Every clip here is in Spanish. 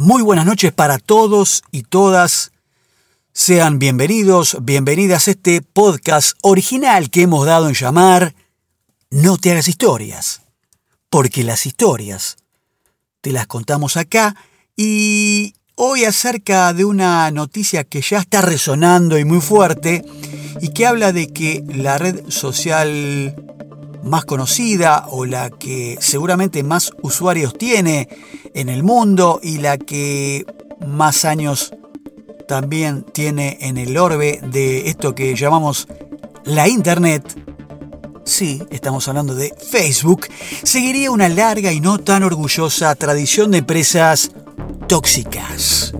Muy buenas noches para todos y todas. Sean bienvenidos, bienvenidas a este podcast original que hemos dado en llamar No te hagas historias, porque las historias te las contamos acá y hoy acerca de una noticia que ya está resonando y muy fuerte y que habla de que la red social más conocida o la que seguramente más usuarios tiene en el mundo y la que más años también tiene en el orbe de esto que llamamos la Internet, sí, estamos hablando de Facebook, seguiría una larga y no tan orgullosa tradición de empresas tóxicas.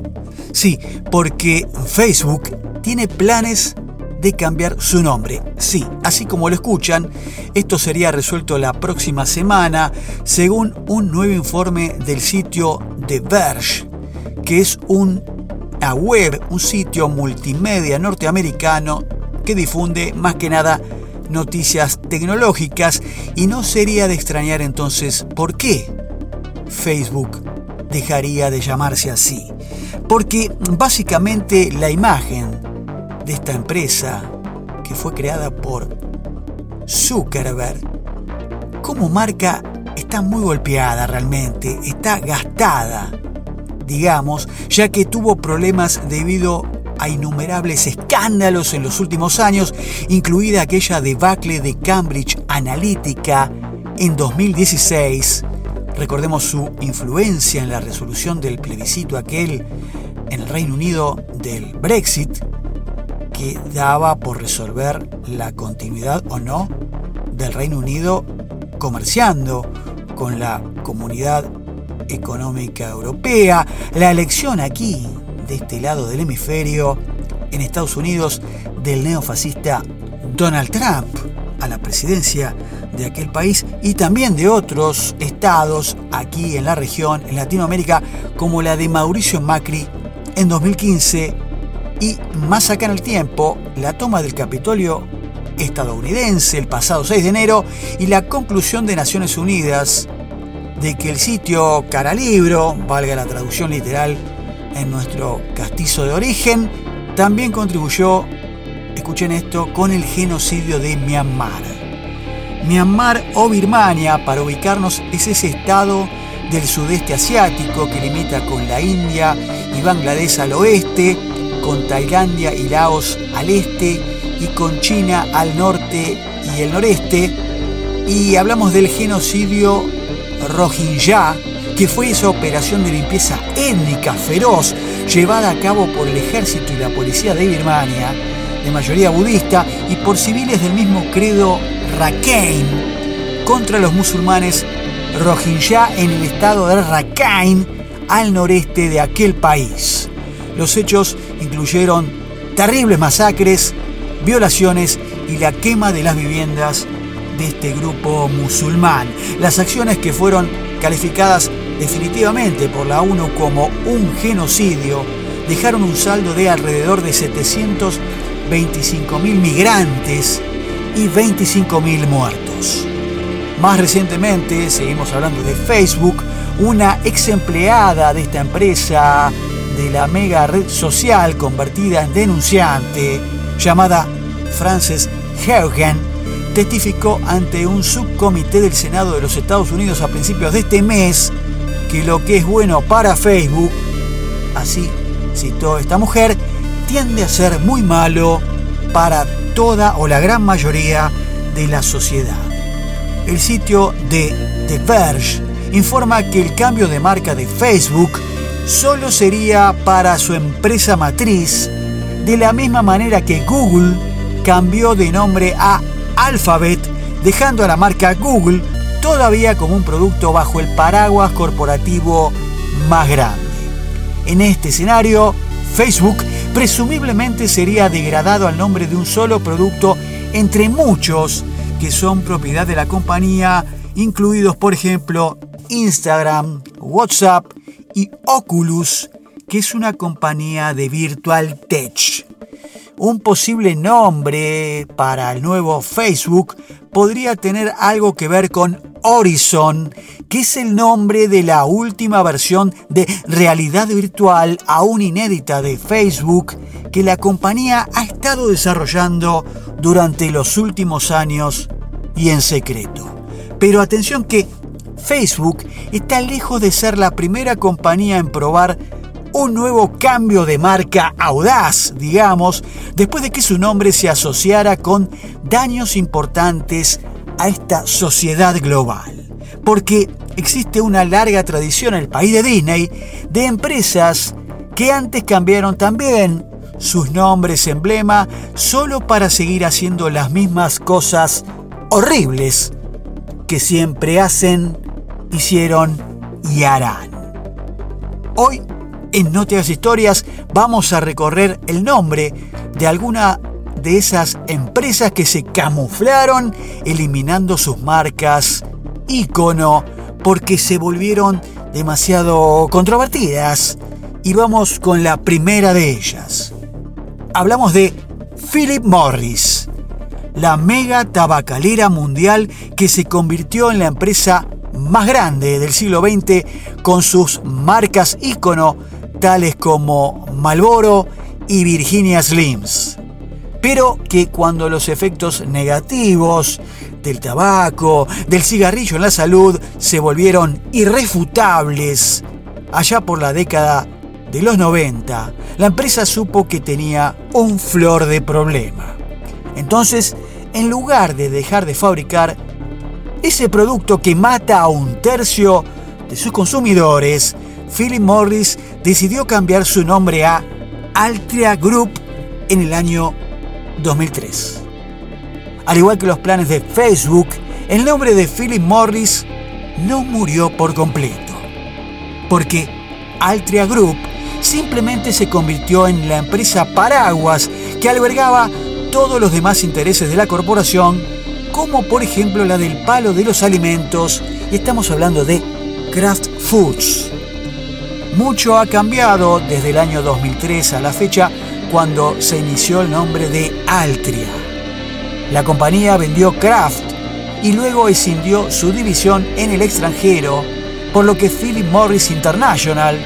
Sí, porque Facebook tiene planes de cambiar su nombre. Sí, así como lo escuchan, esto sería resuelto la próxima semana según un nuevo informe del sitio The Verge, que es un a web, un sitio multimedia norteamericano que difunde más que nada noticias tecnológicas y no sería de extrañar entonces por qué Facebook dejaría de llamarse así. Porque básicamente la imagen de esta empresa que fue creada por Zuckerberg como marca está muy golpeada realmente, está gastada digamos, ya que tuvo problemas debido a innumerables escándalos en los últimos años, incluida aquella debacle de Cambridge Analytica en 2016. Recordemos su influencia en la resolución del plebiscito aquel en el Reino Unido del Brexit, que daba por resolver la continuidad o no del Reino Unido comerciando con la comunidad económica europea, la elección aquí, de este lado del hemisferio, en Estados Unidos, del neofascista Donald Trump a la presidencia de aquel país y también de otros estados aquí en la región, en Latinoamérica, como la de Mauricio Macri en 2015 y más acá en el tiempo, la toma del Capitolio estadounidense el pasado 6 de enero y la conclusión de Naciones Unidas de que el sitio Caralibro, valga la traducción literal en nuestro castizo de origen, también contribuyó, escuchen esto, con el genocidio de Myanmar. Myanmar o Birmania, para ubicarnos, es ese estado del sudeste asiático que limita con la India y Bangladesh al oeste, con Tailandia y Laos al este y con China al norte y el noreste. Y hablamos del genocidio Rohingya, que fue esa operación de limpieza étnica feroz llevada a cabo por el ejército y la policía de Birmania, de mayoría budista, y por civiles del mismo credo Rakhine, contra los musulmanes Rohingya en el estado de Rakhine, al noreste de aquel país. Los hechos incluyeron terribles masacres, violaciones y la quema de las viviendas de este grupo musulmán. Las acciones que fueron calificadas definitivamente por la ONU como un genocidio dejaron un saldo de alrededor de 725.000 migrantes y 25.000 muertos. Más recientemente, seguimos hablando de Facebook, una ex empleada de esta empresa de la mega red social convertida en denunciante, llamada Frances Haugen, testificó ante un subcomité del Senado de los Estados Unidos a principios de este mes que lo que es bueno para Facebook, así citó esta mujer, tiende a ser muy malo para toda o la gran mayoría de la sociedad. El sitio de The Verge informa que el cambio de marca de Facebook solo sería para su empresa matriz, de la misma manera que Google cambió de nombre a Alphabet, dejando a la marca Google todavía como un producto bajo el paraguas corporativo más grande. En este escenario, Facebook presumiblemente sería degradado al nombre de un solo producto entre muchos que son propiedad de la compañía, incluidos por ejemplo Instagram, WhatsApp y Oculus, que es una compañía de virtual tech. Un posible nombre para el nuevo Facebook podría tener algo que ver con Horizon, que es el nombre de la última versión de realidad virtual aún inédita de Facebook que la compañía ha estado desarrollando durante los últimos años y en secreto. Pero atención que Facebook está lejos de ser la primera compañía en probar un nuevo cambio de marca audaz, digamos, después de que su nombre se asociara con daños importantes a esta sociedad global. Porque existe una larga tradición en el país de Disney de empresas que antes cambiaron también sus nombres emblema solo para seguir haciendo las mismas cosas horribles que siempre hacen, hicieron y harán. Hoy, en No historias, vamos a recorrer el nombre de alguna de esas empresas que se camuflaron eliminando sus marcas, icono, porque se volvieron demasiado controvertidas. Y vamos con la primera de ellas. Hablamos de Philip Morris, la mega tabacalera mundial que se convirtió en la empresa más grande del siglo XX con sus marcas ícono tales como Marlboro y Virginia Slims pero que cuando los efectos negativos del tabaco, del cigarrillo en la salud se volvieron irrefutables, allá por la década de los 90, la empresa supo que tenía un flor de problema. Entonces, en lugar de dejar de fabricar ese producto que mata a un tercio de sus consumidores, Philip Morris decidió cambiar su nombre a Altria Group en el año 2003. Al igual que los planes de Facebook, el nombre de Philip Morris no murió por completo, porque Altria Group simplemente se convirtió en la empresa paraguas que albergaba todos los demás intereses de la corporación, como por ejemplo la del palo de los alimentos, y estamos hablando de Kraft Foods. Mucho ha cambiado desde el año 2003 a la fecha cuando se inició el nombre de Altria. La compañía vendió Kraft y luego escindió su división en el extranjero, por lo que Philip Morris International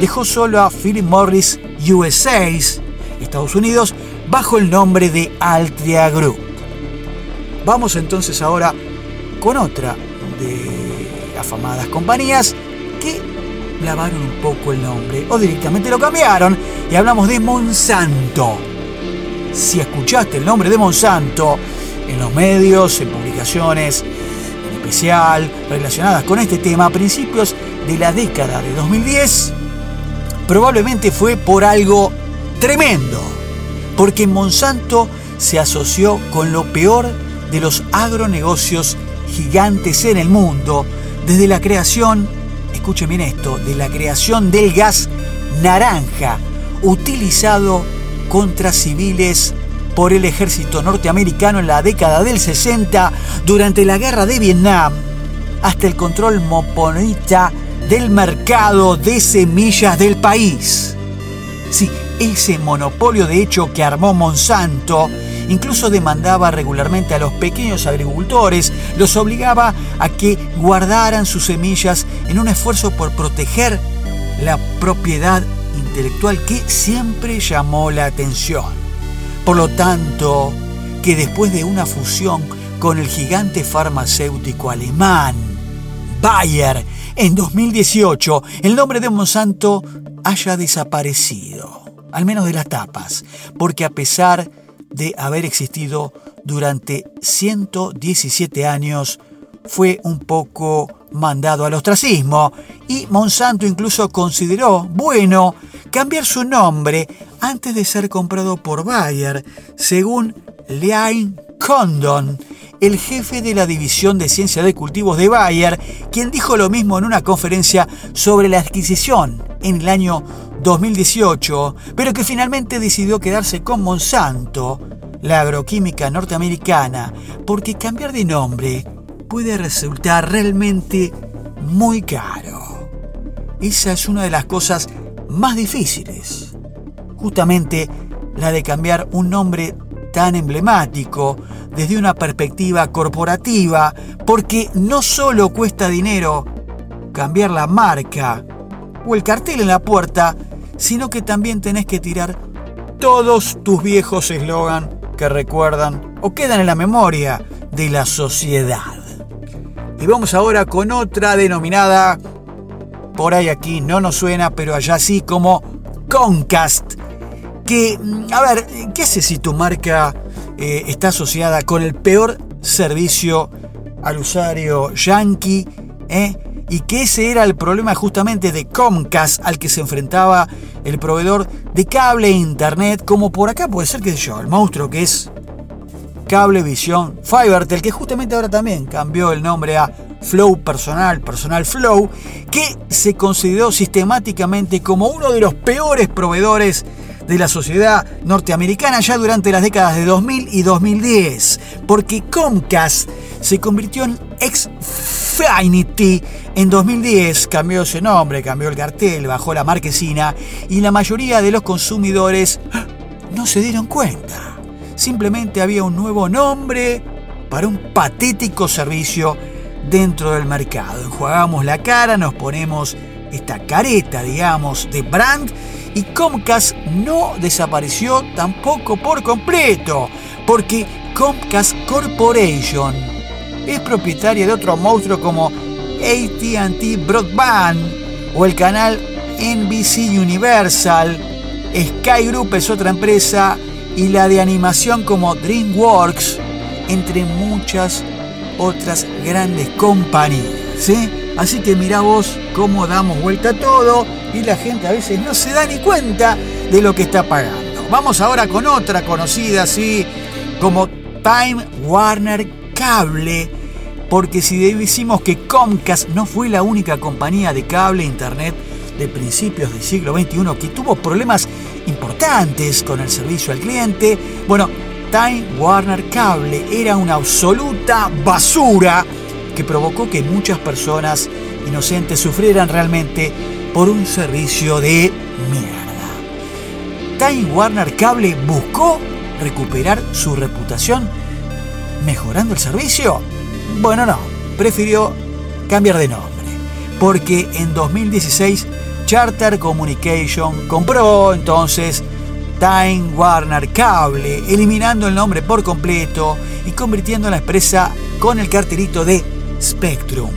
dejó solo a Philip Morris USA, Estados Unidos, bajo el nombre de Altria Group. Vamos entonces ahora con otra de afamadas compañías que lavaron un poco el nombre o directamente lo cambiaron y hablamos de Monsanto. Si escuchaste el nombre de Monsanto en los medios, en publicaciones, en especial relacionadas con este tema a principios de la década de 2010, probablemente fue por algo tremendo, porque Monsanto se asoció con lo peor de los agronegocios gigantes en el mundo, desde la creación escuchen bien esto, de la creación del gas naranja utilizado contra civiles por el ejército norteamericano en la década del 60 durante la guerra de Vietnam, hasta el control moponita del mercado de semillas del país. Sí, ese monopolio de hecho que armó Monsanto Incluso demandaba regularmente a los pequeños agricultores, los obligaba a que guardaran sus semillas en un esfuerzo por proteger la propiedad intelectual que siempre llamó la atención. Por lo tanto, que después de una fusión con el gigante farmacéutico alemán, Bayer, en 2018, el nombre de Monsanto haya desaparecido, al menos de las tapas, porque a pesar de haber existido durante 117 años, fue un poco mandado al ostracismo y Monsanto incluso consideró bueno cambiar su nombre antes de ser comprado por Bayer, según Liane Condon, el jefe de la división de ciencia de cultivos de Bayer, quien dijo lo mismo en una conferencia sobre la adquisición en el año 2018, pero que finalmente decidió quedarse con Monsanto, la agroquímica norteamericana, porque cambiar de nombre puede resultar realmente muy caro. Esa es una de las cosas más difíciles. Justamente la de cambiar un nombre tan emblemático desde una perspectiva corporativa, porque no solo cuesta dinero cambiar la marca o el cartel en la puerta, sino que también tenés que tirar todos tus viejos eslogan que recuerdan o quedan en la memoria de la sociedad. Y vamos ahora con otra denominada, por ahí aquí no nos suena, pero allá sí como Concast. Que, mm, a ver, ¿qué hace si tu marca eh, está asociada con el peor servicio al usuario yankee? Eh? Y que ese era el problema justamente de Comcast al que se enfrentaba el proveedor de cable e internet, como por acá puede ser, que yo, el monstruo que es Cablevisión Fibertel, que justamente ahora también cambió el nombre a Flow Personal, Personal Flow, que se consideró sistemáticamente como uno de los peores proveedores de la sociedad norteamericana ya durante las décadas de 2000 y 2010, porque Comcast se convirtió en Xfinity en 2010, cambió ese nombre, cambió el cartel, bajó la marquesina y la mayoría de los consumidores no se dieron cuenta. Simplemente había un nuevo nombre para un patético servicio dentro del mercado. Enjuagamos la cara, nos ponemos esta careta, digamos, de brand y Comcast no desapareció tampoco por completo, porque Comcast Corporation es propietaria de otro monstruo como ATT Broadband o el canal NBC Universal. Sky Group es otra empresa y la de animación como DreamWorks, entre muchas otras grandes compañías. ¿sí? Así que mira vos cómo damos vuelta a todo y la gente a veces no se da ni cuenta de lo que está pagando. Vamos ahora con otra conocida así como Time Warner Cable, porque si decimos que Comcast no fue la única compañía de cable e internet de principios del siglo XXI que tuvo problemas importantes con el servicio al cliente. Bueno, Time Warner Cable era una absoluta basura que provocó que muchas personas inocentes sufrieran realmente por un servicio de mierda. Time Warner Cable buscó recuperar su reputación mejorando el servicio. Bueno, no, prefirió cambiar de nombre, porque en 2016 Charter Communication compró entonces Time Warner Cable, eliminando el nombre por completo y convirtiendo la empresa con el cartelito de Spectrum.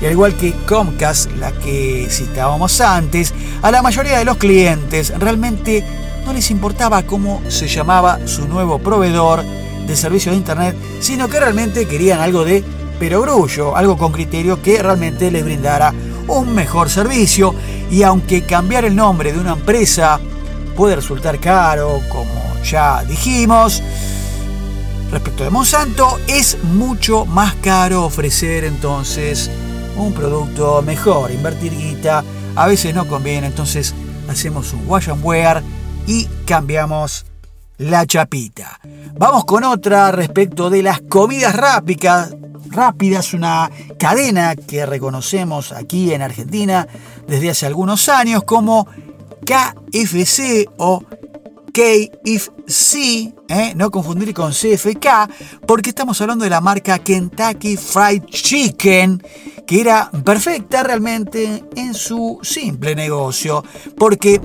Y al igual que Comcast, la que citábamos antes, a la mayoría de los clientes realmente no les importaba cómo se llamaba su nuevo proveedor de servicio de Internet, sino que realmente querían algo de perogrullo, algo con criterio que realmente les brindara un mejor servicio. Y aunque cambiar el nombre de una empresa puede resultar caro, como ya dijimos, respecto de Monsanto, es mucho más caro ofrecer entonces un producto mejor, invertir guita, a veces no conviene, entonces hacemos un wash and wear y cambiamos la chapita. Vamos con otra respecto de las comidas rápidas, una cadena que reconocemos aquí en Argentina desde hace algunos años como KFC o KFC, ¿eh? no confundir con CFK, porque estamos hablando de la marca Kentucky Fried Chicken, que era perfecta realmente en su simple negocio, porque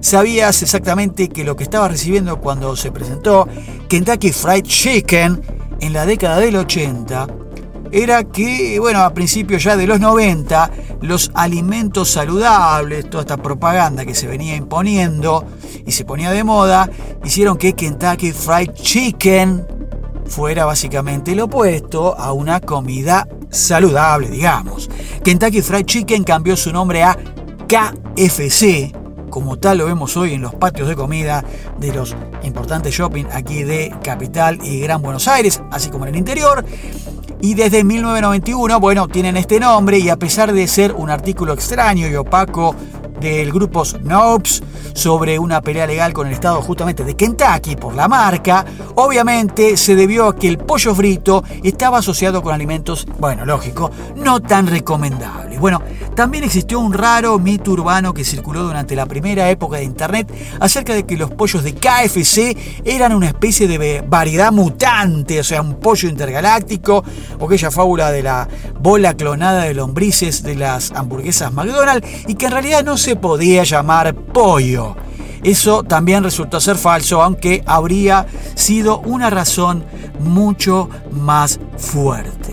sabías exactamente que lo que estaba recibiendo cuando se presentó Kentucky Fried Chicken en la década del 80 era que, bueno, a principios ya de los 90, los alimentos saludables, toda esta propaganda que se venía imponiendo y se ponía de moda, hicieron que Kentucky Fried Chicken fuera básicamente lo opuesto a una comida saludable, digamos. Kentucky Fried Chicken cambió su nombre a KFC, como tal lo vemos hoy en los patios de comida de los importantes shopping aquí de Capital y Gran Buenos Aires, así como en el interior. Y desde 1991, bueno, tienen este nombre y a pesar de ser un artículo extraño y opaco del grupo Snopes sobre una pelea legal con el estado justamente de Kentucky por la marca, obviamente se debió a que el pollo frito estaba asociado con alimentos, bueno, lógico, no tan recomendables. Bueno, también existió un raro mito urbano que circuló durante la primera época de Internet acerca de que los pollos de KFC eran una especie de variedad mutante, o sea, un pollo intergaláctico, o aquella fábula de la bola clonada de lombrices de las hamburguesas McDonald's, y que en realidad no se podía llamar pollo. Eso también resultó ser falso, aunque habría sido una razón mucho más fuerte.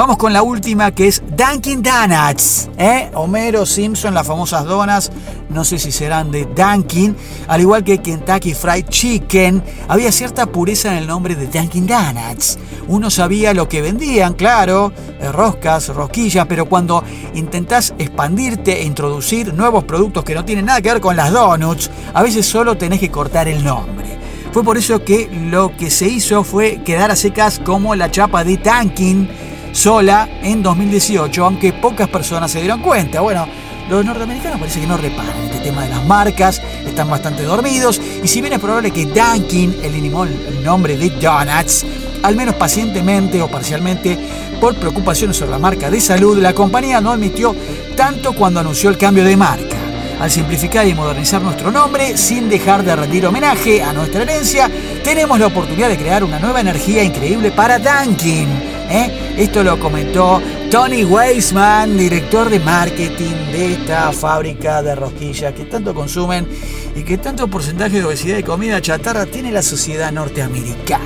Vamos con la última que es Dunkin' Donuts. ¿eh? Homero Simpson, las famosas donas, no sé si serán de Dunkin', al igual que Kentucky Fried Chicken, había cierta pureza en el nombre de Dunkin' Donuts. Uno sabía lo que vendían, claro, eh, roscas, rosquillas, pero cuando intentás expandirte e introducir nuevos productos que no tienen nada que ver con las donuts, a veces solo tenés que cortar el nombre. Fue por eso que lo que se hizo fue quedar a secas como la chapa de Dunkin' sola en 2018, aunque pocas personas se dieron cuenta. Bueno, los norteamericanos parece que no reparan este tema de las marcas, están bastante dormidos, y si bien es probable que Dunkin' eliminó el nombre de Donuts, al menos pacientemente o parcialmente por preocupaciones sobre la marca de salud, la compañía no admitió tanto cuando anunció el cambio de marca. Al simplificar y modernizar nuestro nombre, sin dejar de rendir homenaje a nuestra herencia, tenemos la oportunidad de crear una nueva energía increíble para Dunkin'. ¿Eh? Esto lo comentó Tony Weisman, director de marketing de esta fábrica de rosquillas que tanto consumen y que tanto porcentaje de obesidad y comida chatarra tiene la sociedad norteamericana.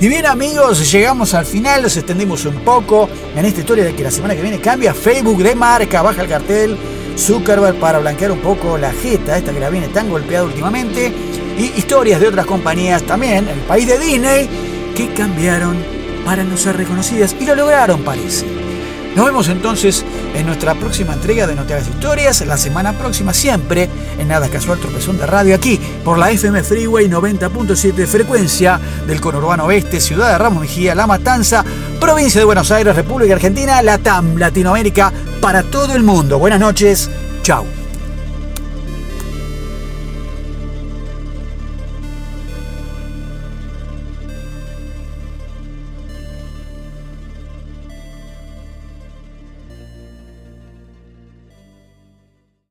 Y bien amigos, llegamos al final, los extendimos un poco en esta historia de que la semana que viene cambia Facebook de marca, baja el cartel Zuckerberg para blanquear un poco la jeta, esta que la viene tan golpeada últimamente, y historias de otras compañías también, el país de Disney, que cambiaron para no ser reconocidas y lo lograron parece. Nos vemos entonces en nuestra próxima entrega de No Te Hagas Historias, la semana próxima siempre, en Nada Casual Tropezón de Radio, aquí por la FM Freeway 90.7 frecuencia del conurbano oeste, ciudad de Ramos Mejía, La Matanza, provincia de Buenos Aires, República Argentina, Latam, Latinoamérica, para todo el mundo. Buenas noches, chao.